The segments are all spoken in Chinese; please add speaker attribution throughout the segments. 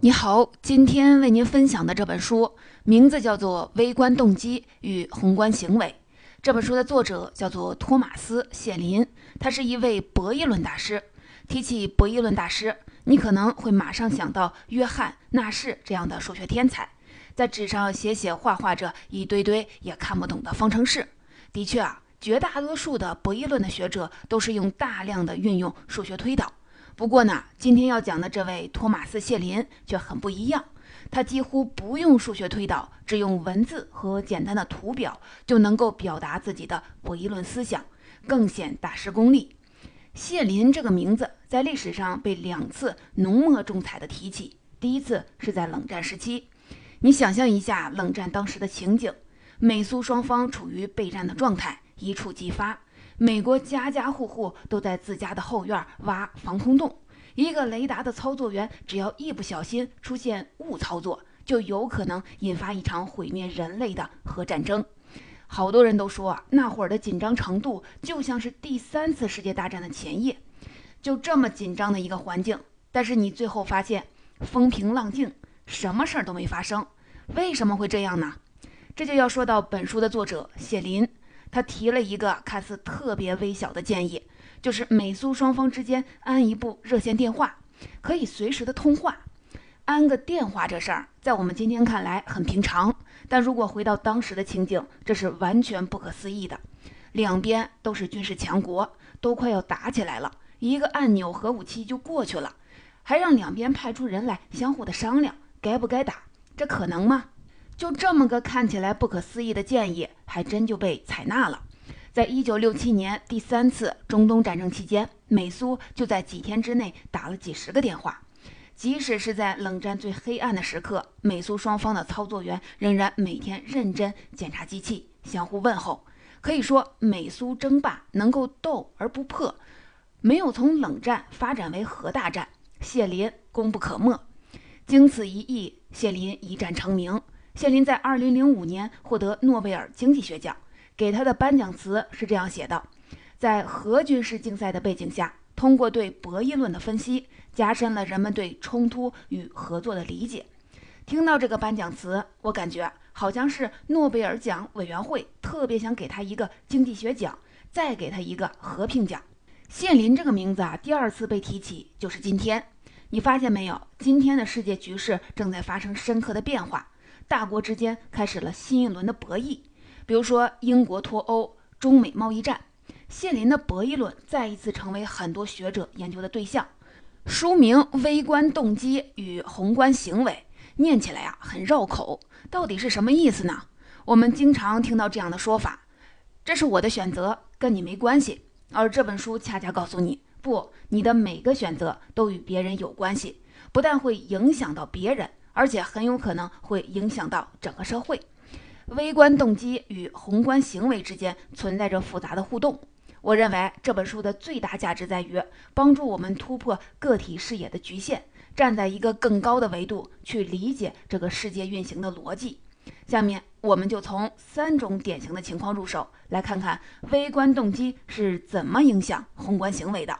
Speaker 1: 你好，今天为您分享的这本书名字叫做《微观动机与宏观行为》。这本书的作者叫做托马斯·谢林，他是一位博弈论大师。提起博弈论大师，你可能会马上想到约翰·纳什这样的数学天才，在纸上写写画画着一堆堆也看不懂的方程式。的确啊，绝大多数的博弈论的学者都是用大量的运用数学推导。不过呢，今天要讲的这位托马斯·谢林却很不一样，他几乎不用数学推导，只用文字和简单的图表就能够表达自己的博弈论思想，更显大师功力。谢林这个名字在历史上被两次浓墨重彩的提起，第一次是在冷战时期。你想象一下冷战当时的情景，美苏双方处于备战的状态，一触即发。美国家家户户都在自家的后院挖防空洞，一个雷达的操作员只要一不小心出现误操作，就有可能引发一场毁灭人类的核战争。好多人都说啊那会儿的紧张程度就像是第三次世界大战的前夜，就这么紧张的一个环境，但是你最后发现风平浪静，什么事儿都没发生。为什么会这样呢？这就要说到本书的作者谢林。他提了一个看似特别微小的建议，就是美苏双方之间安一部热线电话，可以随时的通话。安个电话这事儿，在我们今天看来很平常，但如果回到当时的情景，这是完全不可思议的。两边都是军事强国，都快要打起来了，一个按钮核武器就过去了，还让两边派出人来相互的商量该不该打，这可能吗？就这么个看起来不可思议的建议，还真就被采纳了。在一九六七年第三次中东战争期间，美苏就在几天之内打了几十个电话。即使是在冷战最黑暗的时刻，美苏双方的操作员仍然每天认真检查机器，相互问候。可以说，美苏争霸能够斗而不破，没有从冷战发展为核大战，谢林功不可没。经此一役，谢林一战成名。谢林在2005年获得诺贝尔经济学奖，给他的颁奖词是这样写的：在核军事竞赛的背景下，通过对博弈论的分析，加深了人们对冲突与合作的理解。听到这个颁奖词，我感觉好像是诺贝尔奖委员会特别想给他一个经济学奖，再给他一个和平奖。谢林这个名字啊，第二次被提起就是今天。你发现没有？今天的世界局势正在发生深刻的变化。大国之间开始了新一轮的博弈，比如说英国脱欧、中美贸易战。谢林的博弈论再一次成为很多学者研究的对象。书名《微观动机与宏观行为》，念起来呀很绕口，到底是什么意思呢？我们经常听到这样的说法：“这是我的选择，跟你没关系。”而这本书恰恰告诉你，不，你的每个选择都与别人有关系，不但会影响到别人。而且很有可能会影响到整个社会。微观动机与宏观行为之间存在着复杂的互动。我认为这本书的最大价值在于帮助我们突破个体视野的局限，站在一个更高的维度去理解这个世界运行的逻辑。下面我们就从三种典型的情况入手，来看看微观动机是怎么影响宏观行为的。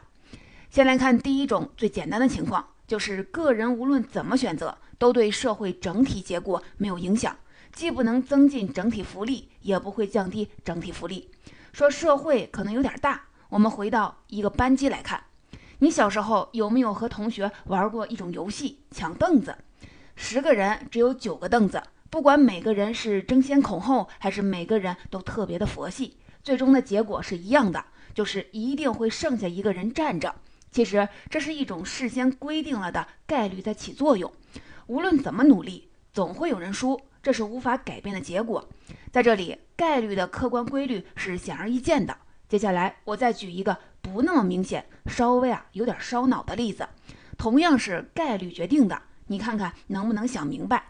Speaker 1: 先来看第一种最简单的情况，就是个人无论怎么选择。都对社会整体结果没有影响，既不能增进整体福利，也不会降低整体福利。说社会可能有点大，我们回到一个班级来看，你小时候有没有和同学玩过一种游戏——抢凳子？十个人只有九个凳子，不管每个人是争先恐后，还是每个人都特别的佛系，最终的结果是一样的，就是一定会剩下一个人站着。其实这是一种事先规定了的概率在起作用。无论怎么努力，总会有人输，这是无法改变的结果。在这里，概率的客观规律是显而易见的。接下来，我再举一个不那么明显、稍微啊有点烧脑的例子，同样是概率决定的，你看看能不能想明白？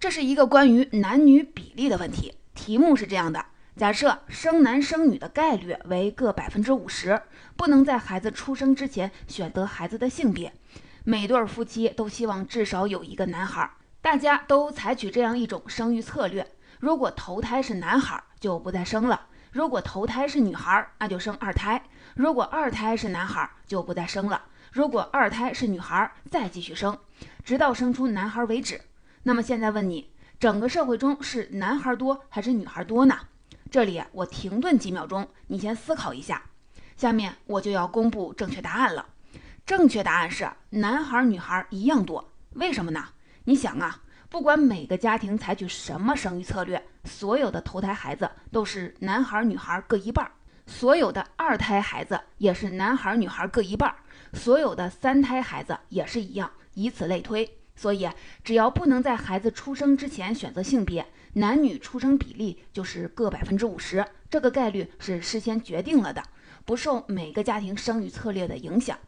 Speaker 1: 这是一个关于男女比例的问题。题目是这样的：假设生男生女的概率为各百分之五十，不能在孩子出生之前选择孩子的性别。每对夫妻都希望至少有一个男孩，大家都采取这样一种生育策略：如果头胎是男孩，就不再生了；如果头胎是女孩，那就生二胎；如果二胎是男孩，就不再生了；如果二胎是女孩，再继续生，直到生出男孩为止。那么现在问你，整个社会中是男孩多还是女孩多呢？这里我停顿几秒钟，你先思考一下。下面我就要公布正确答案了。正确答案是男孩女孩一样多。为什么呢？你想啊，不管每个家庭采取什么生育策略，所有的头胎孩子都是男孩女孩各一半儿，所有的二胎孩子也是男孩女孩各一半儿，所有的三胎孩子也是一样，以此类推。所以，只要不能在孩子出生之前选择性别，男女出生比例就是各百分之五十，这个概率是事先决定了的，不受每个家庭生育策略的影响。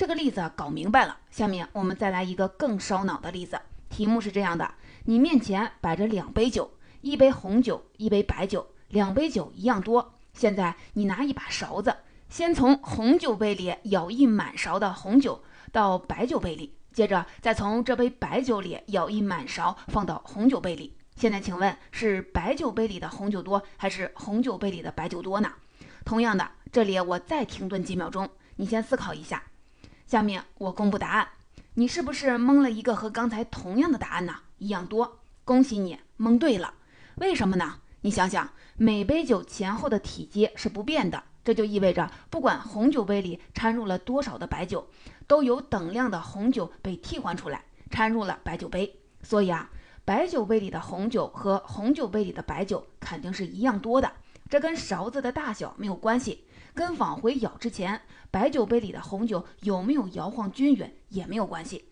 Speaker 1: 这个例子搞明白了，下面我们再来一个更烧脑的例子。题目是这样的：你面前摆着两杯酒，一杯红酒，一杯白酒，两杯酒一样多。现在你拿一把勺子，先从红酒杯里舀一满勺的红酒到白酒杯里。接着再从这杯白酒里舀一满勺放到红酒杯里。现在请问是白酒杯里的红酒多还是红酒杯里的白酒多呢？同样的，这里我再停顿几秒钟，你先思考一下。下面我公布答案，你是不是蒙了一个和刚才同样的答案呢？一样多，恭喜你蒙对了。为什么呢？你想想，每杯酒前后的体积是不变的。这就意味着，不管红酒杯里掺入了多少的白酒，都有等量的红酒被替换出来，掺入了白酒杯。所以啊，白酒杯里的红酒和红酒杯里的白酒肯定是一样多的。这跟勺子的大小没有关系，跟往回舀之前白酒杯里的红酒有没有摇晃均匀也没有关系。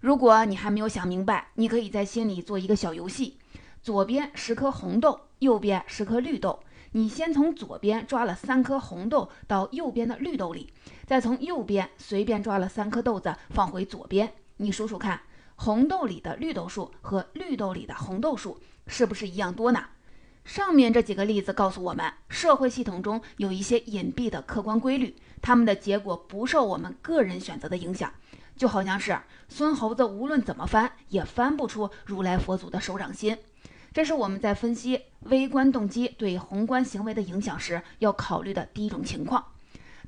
Speaker 1: 如果你还没有想明白，你可以在心里做一个小游戏：左边十颗红豆，右边十颗绿豆。你先从左边抓了三颗红豆到右边的绿豆里，再从右边随便抓了三颗豆子放回左边。你数数看，红豆里的绿豆数和绿豆里的红豆数是不是一样多呢？上面这几个例子告诉我们，社会系统中有一些隐蔽的客观规律，它们的结果不受我们个人选择的影响。就好像是孙猴子无论怎么翻，也翻不出如来佛祖的手掌心。这是我们在分析微观动机对宏观行为的影响时要考虑的第一种情况。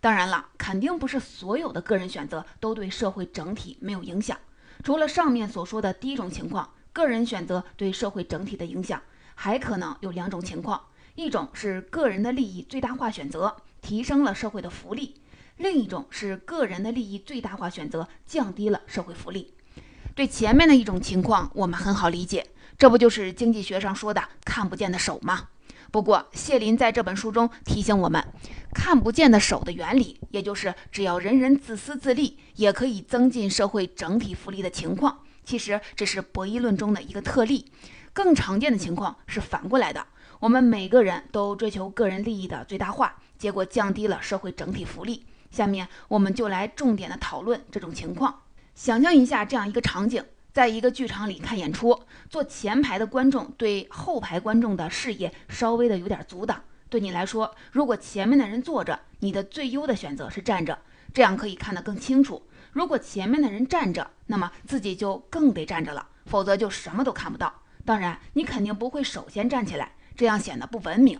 Speaker 1: 当然了，肯定不是所有的个人选择都对社会整体没有影响。除了上面所说的第一种情况，个人选择对社会整体的影响还可能有两种情况：一种是个人的利益最大化选择提升了社会的福利；另一种是个人的利益最大化选择降低了社会福利。对前面的一种情况，我们很好理解。这不就是经济学上说的看不见的手吗？不过谢林在这本书中提醒我们，看不见的手的原理，也就是只要人人自私自利，也可以增进社会整体福利的情况，其实只是博弈论中的一个特例。更常见的情况是反过来的，我们每个人都追求个人利益的最大化，结果降低了社会整体福利。下面我们就来重点的讨论这种情况。想象一下这样一个场景。在一个剧场里看演出，坐前排的观众对后排观众的视野稍微的有点阻挡。对你来说，如果前面的人坐着，你的最优的选择是站着，这样可以看得更清楚。如果前面的人站着，那么自己就更得站着了，否则就什么都看不到。当然，你肯定不会首先站起来，这样显得不文明。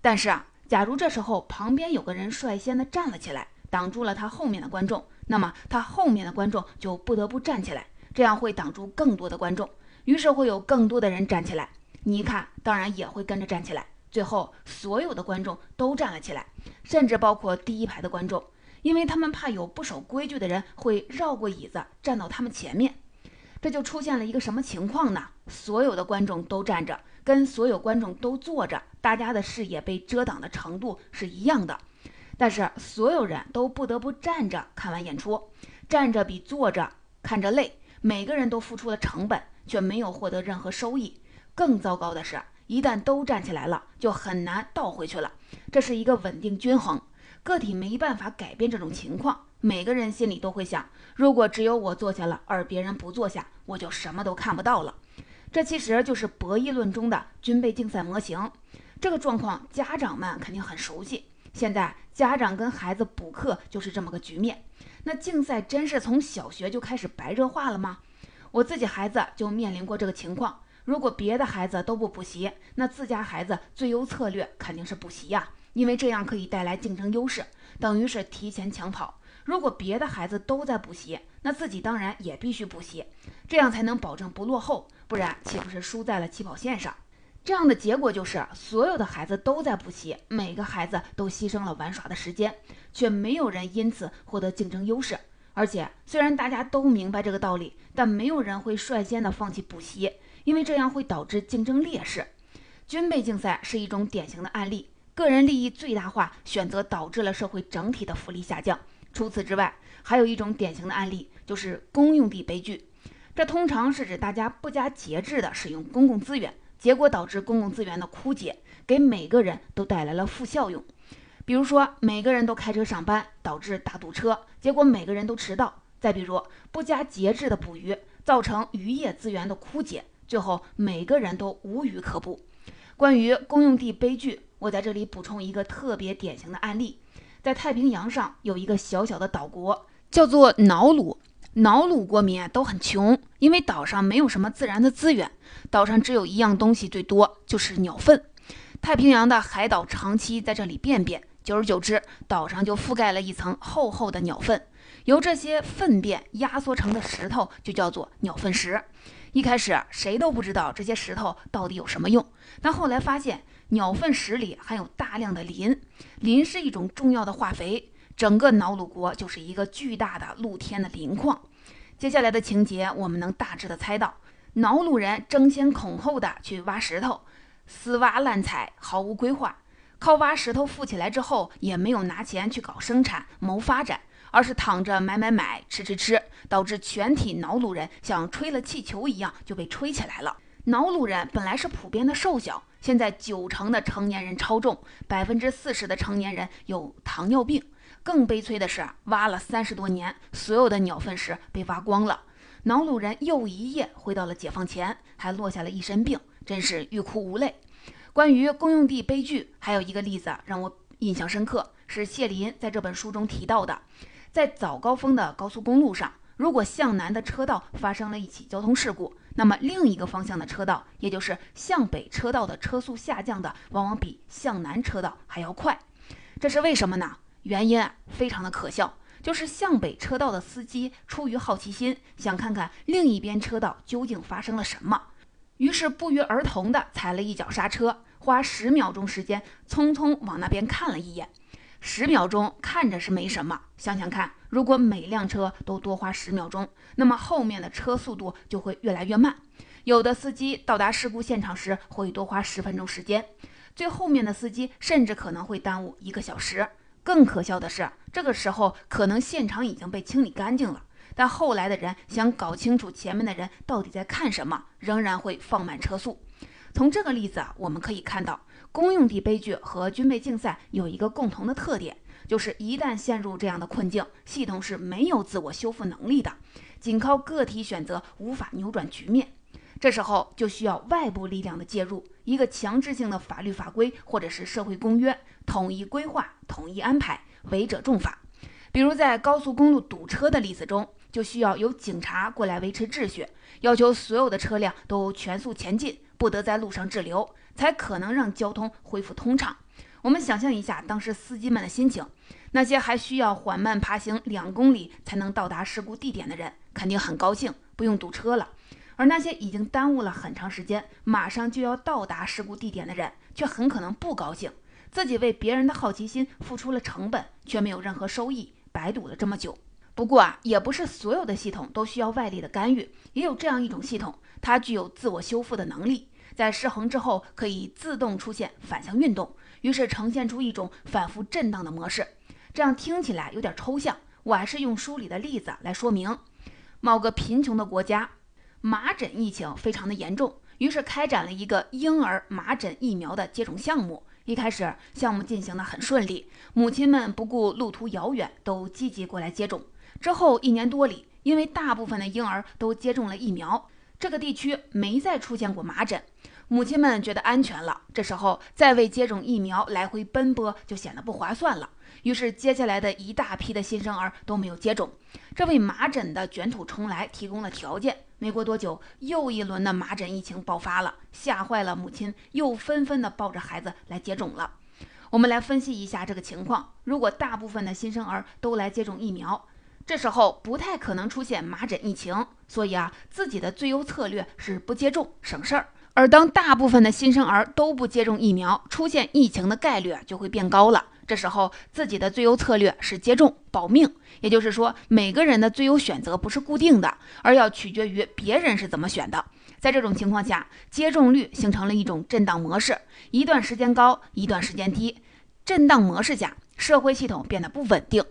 Speaker 1: 但是啊，假如这时候旁边有个人率先的站了起来，挡住了他后面的观众，那么他后面的观众就不得不站起来。这样会挡住更多的观众，于是会有更多的人站起来。你一看，当然也会跟着站起来。最后，所有的观众都站了起来，甚至包括第一排的观众，因为他们怕有不守规矩的人会绕过椅子站到他们前面。这就出现了一个什么情况呢？所有的观众都站着，跟所有观众都坐着，大家的视野被遮挡的程度是一样的。但是所有人都不得不站着看完演出，站着比坐着看着累。每个人都付出了成本，却没有获得任何收益。更糟糕的是，一旦都站起来了，就很难倒回去了。这是一个稳定均衡，个体没办法改变这种情况。每个人心里都会想：如果只有我坐下了，而别人不坐下，我就什么都看不到了。这其实就是博弈论中的军备竞赛模型。这个状况，家长们肯定很熟悉。现在家长跟孩子补课就是这么个局面。那竞赛真是从小学就开始白热化了吗？我自己孩子就面临过这个情况。如果别的孩子都不补习，那自家孩子最优策略肯定是补习呀，因为这样可以带来竞争优势，等于是提前抢跑。如果别的孩子都在补习，那自己当然也必须补习，这样才能保证不落后，不然岂不是输在了起跑线上？这样的结果就是，所有的孩子都在补习，每个孩子都牺牲了玩耍的时间，却没有人因此获得竞争优势。而且，虽然大家都明白这个道理，但没有人会率先的放弃补习，因为这样会导致竞争劣势。军备竞赛是一种典型的案例，个人利益最大化选择导致了社会整体的福利下降。除此之外，还有一种典型的案例就是公用地悲剧，这通常是指大家不加节制的使用公共资源。结果导致公共资源的枯竭，给每个人都带来了负效用。比如说，每个人都开车上班，导致大堵车，结果每个人都迟到。再比如，不加节制的捕鱼，造成渔业资源的枯竭，最后每个人都无鱼可捕。关于公用地悲剧，我在这里补充一个特别典型的案例：在太平洋上有一个小小的岛国，叫做瑙鲁。瑙鲁国民都很穷，因为岛上没有什么自然的资源，岛上只有一样东西最多，就是鸟粪。太平洋的海岛长期在这里便便，久而久之，岛上就覆盖了一层厚厚的鸟粪。由这些粪便压缩成的石头就叫做鸟粪石。一开始谁都不知道这些石头到底有什么用，但后来发现鸟粪石里含有大量的磷，磷是一种重要的化肥。整个瑙鲁国就是一个巨大的露天的磷矿。接下来的情节，我们能大致的猜到，瑙鲁人争先恐后的去挖石头，死挖滥采，毫无规划，靠挖石头富起来之后，也没有拿钱去搞生产谋发展，而是躺着买买买，吃吃吃，导致全体瑙鲁人像吹了气球一样就被吹起来了。瑙鲁人本来是普遍的瘦小，现在九成的成年人超重，百分之四十的成年人有糖尿病。更悲催的是，挖了三十多年，所有的鸟粪石被挖光了。瑙鲁人又一夜回到了解放前，还落下了一身病，真是欲哭无泪。关于公用地悲剧，还有一个例子让我印象深刻，是谢林在这本书中提到的：在早高峰的高速公路上，如果向南的车道发生了一起交通事故，那么另一个方向的车道，也就是向北车道的车速下降的，往往比向南车道还要快。这是为什么呢？原因啊，非常的可笑，就是向北车道的司机出于好奇心，想看看另一边车道究竟发生了什么，于是不约而同的踩了一脚刹车，花十秒钟时间，匆匆往那边看了一眼。十秒钟看着是没什么，想想看，如果每辆车都多花十秒钟，那么后面的车速度就会越来越慢。有的司机到达事故现场时会多花十分钟时间，最后面的司机甚至可能会耽误一个小时。更可笑的是，这个时候可能现场已经被清理干净了，但后来的人想搞清楚前面的人到底在看什么，仍然会放慢车速。从这个例子啊，我们可以看到，公用地悲剧和军备竞赛有一个共同的特点，就是一旦陷入这样的困境，系统是没有自我修复能力的，仅靠个体选择无法扭转局面。这时候就需要外部力量的介入，一个强制性的法律法规或者是社会公约，统一规划、统一安排，违者重罚。比如在高速公路堵车的例子中，就需要有警察过来维持秩序，要求所有的车辆都全速前进，不得在路上滞留，才可能让交通恢复通畅。我们想象一下当时司机们的心情，那些还需要缓慢爬行两公里才能到达事故地点的人，肯定很高兴，不用堵车了。而那些已经耽误了很长时间，马上就要到达事故地点的人，却很可能不高兴，自己为别人的好奇心付出了成本，却没有任何收益，白堵了这么久。不过啊，也不是所有的系统都需要外力的干预，也有这样一种系统，它具有自我修复的能力，在失衡之后可以自动出现反向运动，于是呈现出一种反复震荡的模式。这样听起来有点抽象，我还是用书里的例子来说明：某个贫穷的国家。麻疹疫情非常的严重，于是开展了一个婴儿麻疹疫苗的接种项目。一开始项目进行的很顺利，母亲们不顾路途遥远，都积极过来接种。之后一年多里，因为大部分的婴儿都接种了疫苗，这个地区没再出现过麻疹，母亲们觉得安全了。这时候再为接种疫苗来回奔波，就显得不划算了。于是，接下来的一大批的新生儿都没有接种，这为麻疹的卷土重来提供了条件。没过多久，又一轮的麻疹疫情爆发了，吓坏了母亲，又纷纷的抱着孩子来接种了。我们来分析一下这个情况。如果大部分的新生儿都来接种疫苗，这时候不太可能出现麻疹疫情，所以啊，自己的最优策略是不接种，省事儿。而当大部分的新生儿都不接种疫苗，出现疫情的概率就会变高了。这时候自己的最优策略是接种保命，也就是说，每个人的最优选择不是固定的，而要取决于别人是怎么选的。在这种情况下，接种率形成了一种震荡模式，一段时间高，一段时间低。震荡模式下，社会系统变得不稳定。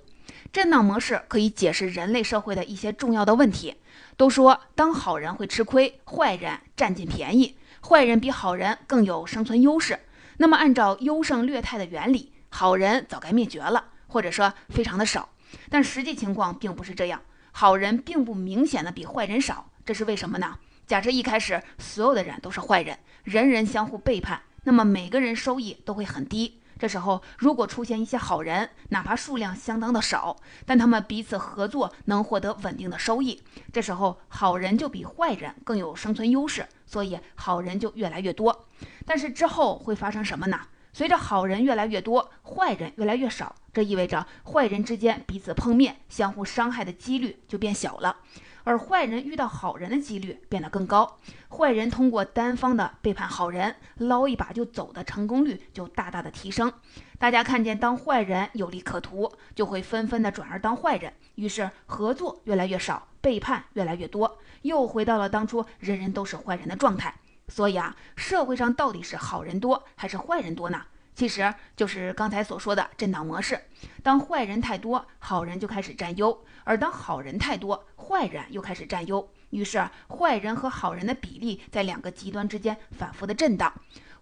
Speaker 1: 震荡模式可以解释人类社会的一些重要的问题。都说当好人会吃亏，坏人占尽便宜，坏人比好人更有生存优势。那么，按照优胜劣汰的原理，好人早该灭绝了，或者说非常的少。但实际情况并不是这样，好人并不明显的比坏人少。这是为什么呢？假设一开始所有的人都是坏人，人人相互背叛，那么每个人收益都会很低。这时候如果出现一些好人，哪怕数量相当的少，但他们彼此合作能获得稳定的收益，这时候好人就比坏人更有生存优势，所以好人就越来越多。但是之后会发生什么呢？随着好人越来越多，坏人越来越少，这意味着坏人之间彼此碰面、相互伤害的几率就变小了。而坏人遇到好人的几率变得更高，坏人通过单方的背叛好人捞一把就走的成功率就大大的提升。大家看见当坏人有利可图，就会纷纷的转而当坏人，于是合作越来越少，背叛越来越多，又回到了当初人人都是坏人的状态。所以啊，社会上到底是好人多还是坏人多呢？其实就是刚才所说的震荡模式，当坏人太多，好人就开始占优；而当好人太多，坏人又开始占优。于是，坏人和好人的比例在两个极端之间反复的震荡。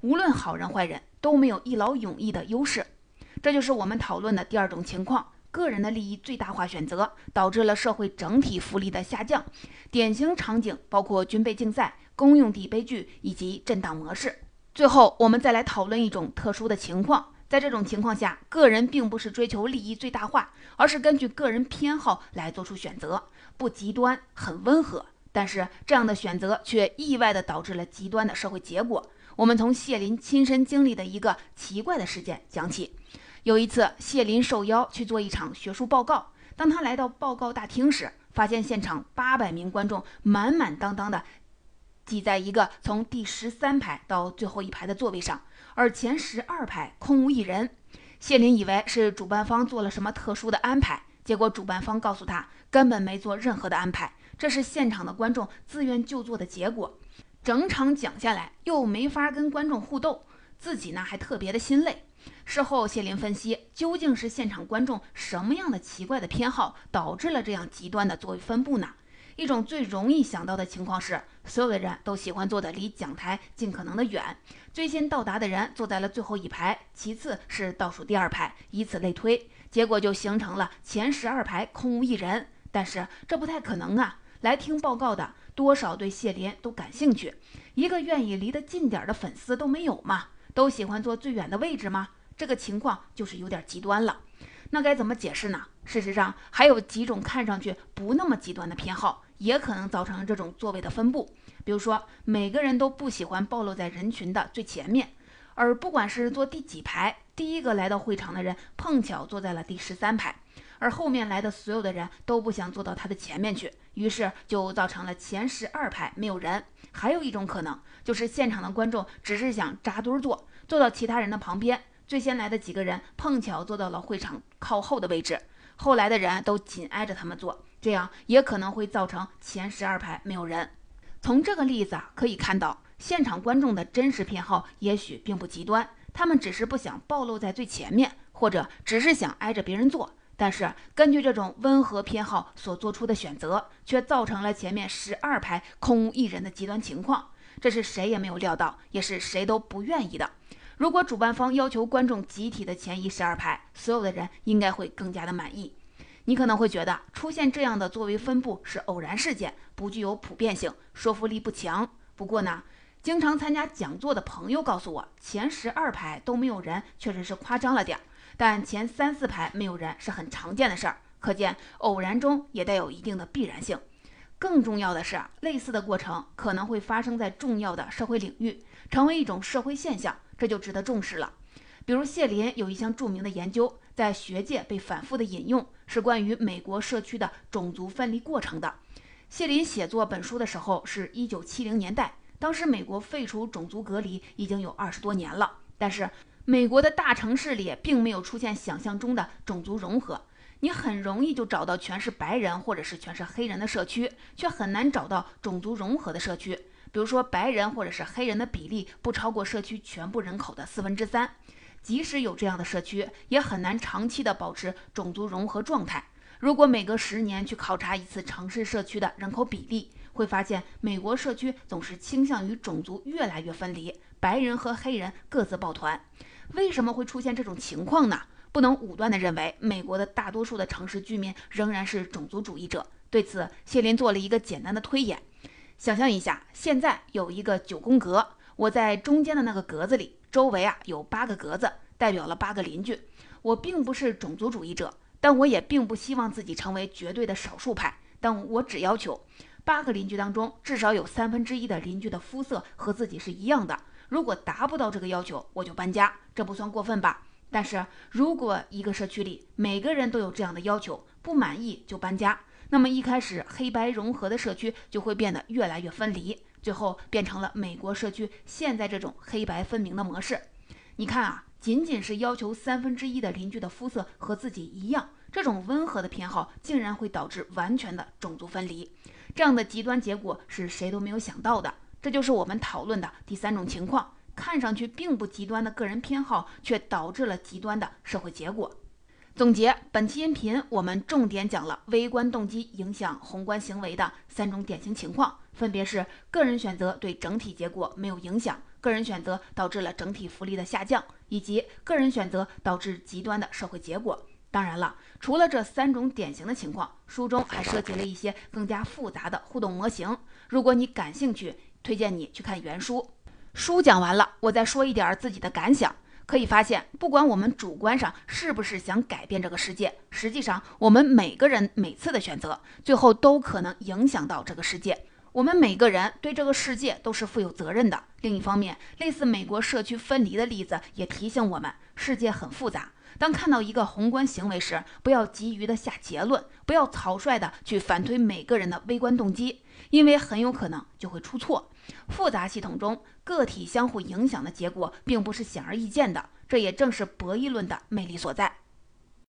Speaker 1: 无论好人坏人，都没有一劳永逸的优势。这就是我们讨论的第二种情况：个人的利益最大化选择，导致了社会整体福利的下降。典型场景包括军备竞赛、公用地悲剧以及震荡模式。最后，我们再来讨论一种特殊的情况。在这种情况下，个人并不是追求利益最大化，而是根据个人偏好来做出选择，不极端，很温和。但是这样的选择却意外地导致了极端的社会结果。我们从谢林亲身经历的一个奇怪的事件讲起。有一次，谢林受邀去做一场学术报告。当他来到报告大厅时，发现现场八百名观众满满当当的。挤在一个从第十三排到最后一排的座位上，而前十二排空无一人。谢林以为是主办方做了什么特殊的安排，结果主办方告诉他根本没做任何的安排，这是现场的观众自愿就坐的结果。整场讲下来又没法跟观众互动，自己呢还特别的心累。事后谢林分析，究竟是现场观众什么样的奇怪的偏好导致了这样极端的座位分布呢？一种最容易想到的情况是，所有的人都喜欢坐的离讲台尽可能的远，最先到达的人坐在了最后一排，其次是倒数第二排，以此类推，结果就形成了前十二排空无一人。但是这不太可能啊！来听报告的多少对谢林都感兴趣，一个愿意离得近点的粉丝都没有吗？都喜欢坐最远的位置吗？这个情况就是有点极端了。那该怎么解释呢？事实上，还有几种看上去不那么极端的偏好。也可能造成这种座位的分布，比如说每个人都不喜欢暴露在人群的最前面，而不管是坐第几排，第一个来到会场的人碰巧坐在了第十三排，而后面来的所有的人都不想坐到他的前面去，于是就造成了前十二排没有人。还有一种可能就是现场的观众只是想扎堆坐，坐到其他人的旁边，最先来的几个人碰巧坐到了会场靠后的位置，后来的人都紧挨着他们坐。这样也可能会造成前十二排没有人。从这个例子可以看到，现场观众的真实偏好也许并不极端，他们只是不想暴露在最前面，或者只是想挨着别人坐。但是根据这种温和偏好所做出的选择，却造成了前面十二排空无一人的极端情况。这是谁也没有料到，也是谁都不愿意的。如果主办方要求观众集体的前移十二排，所有的人应该会更加的满意。你可能会觉得出现这样的座位分布是偶然事件，不具有普遍性，说服力不强。不过呢，经常参加讲座的朋友告诉我，前十二排都没有人，确实是夸张了点儿。但前三四排没有人是很常见的事儿，可见偶然中也带有一定的必然性。更重要的是，类似的过程可能会发生在重要的社会领域，成为一种社会现象，这就值得重视了。比如谢林有一项著名的研究，在学界被反复的引用，是关于美国社区的种族分离过程的。谢林写作本书的时候是一九七零年代，当时美国废除种族隔离已经有二十多年了，但是美国的大城市里并没有出现想象中的种族融合。你很容易就找到全是白人或者是全是黑人的社区，却很难找到种族融合的社区。比如说，白人或者是黑人的比例不超过社区全部人口的四分之三。即使有这样的社区，也很难长期的保持种族融合状态。如果每隔十年去考察一次城市社区的人口比例，会发现美国社区总是倾向于种族越来越分离，白人和黑人各自抱团。为什么会出现这种情况呢？不能武断地认为美国的大多数的城市居民仍然是种族主义者。对此，谢林做了一个简单的推演：想象一下，现在有一个九宫格，我在中间的那个格子里，周围啊有八个格子，代表了八个邻居。我并不是种族主义者，但我也并不希望自己成为绝对的少数派。但我只要求八个邻居当中至少有三分之一的邻居的肤色和自己是一样的。如果达不到这个要求，我就搬家，这不算过分吧？但是如果一个社区里每个人都有这样的要求，不满意就搬家，那么一开始黑白融合的社区就会变得越来越分离，最后变成了美国社区现在这种黑白分明的模式。你看啊，仅仅是要求三分之一的邻居的肤色和自己一样，这种温和的偏好竟然会导致完全的种族分离，这样的极端结果是谁都没有想到的。这就是我们讨论的第三种情况。看上去并不极端的个人偏好，却导致了极端的社会结果。总结本期音频，我们重点讲了微观动机影响宏观行为的三种典型情况，分别是个人选择对整体结果没有影响，个人选择导致了整体福利的下降，以及个人选择导致极端的社会结果。当然了，除了这三种典型的情况，书中还涉及了一些更加复杂的互动模型。如果你感兴趣，推荐你去看原书。书讲完了，我再说一点自己的感想。可以发现，不管我们主观上是不是想改变这个世界，实际上我们每个人每次的选择，最后都可能影响到这个世界。我们每个人对这个世界都是负有责任的。另一方面，类似美国社区分离的例子也提醒我们，世界很复杂。当看到一个宏观行为时，不要急于的下结论，不要草率的去反推每个人的微观动机，因为很有可能就会出错。复杂系统中，个体相互影响的结果并不是显而易见的，这也正是博弈论的魅力所在。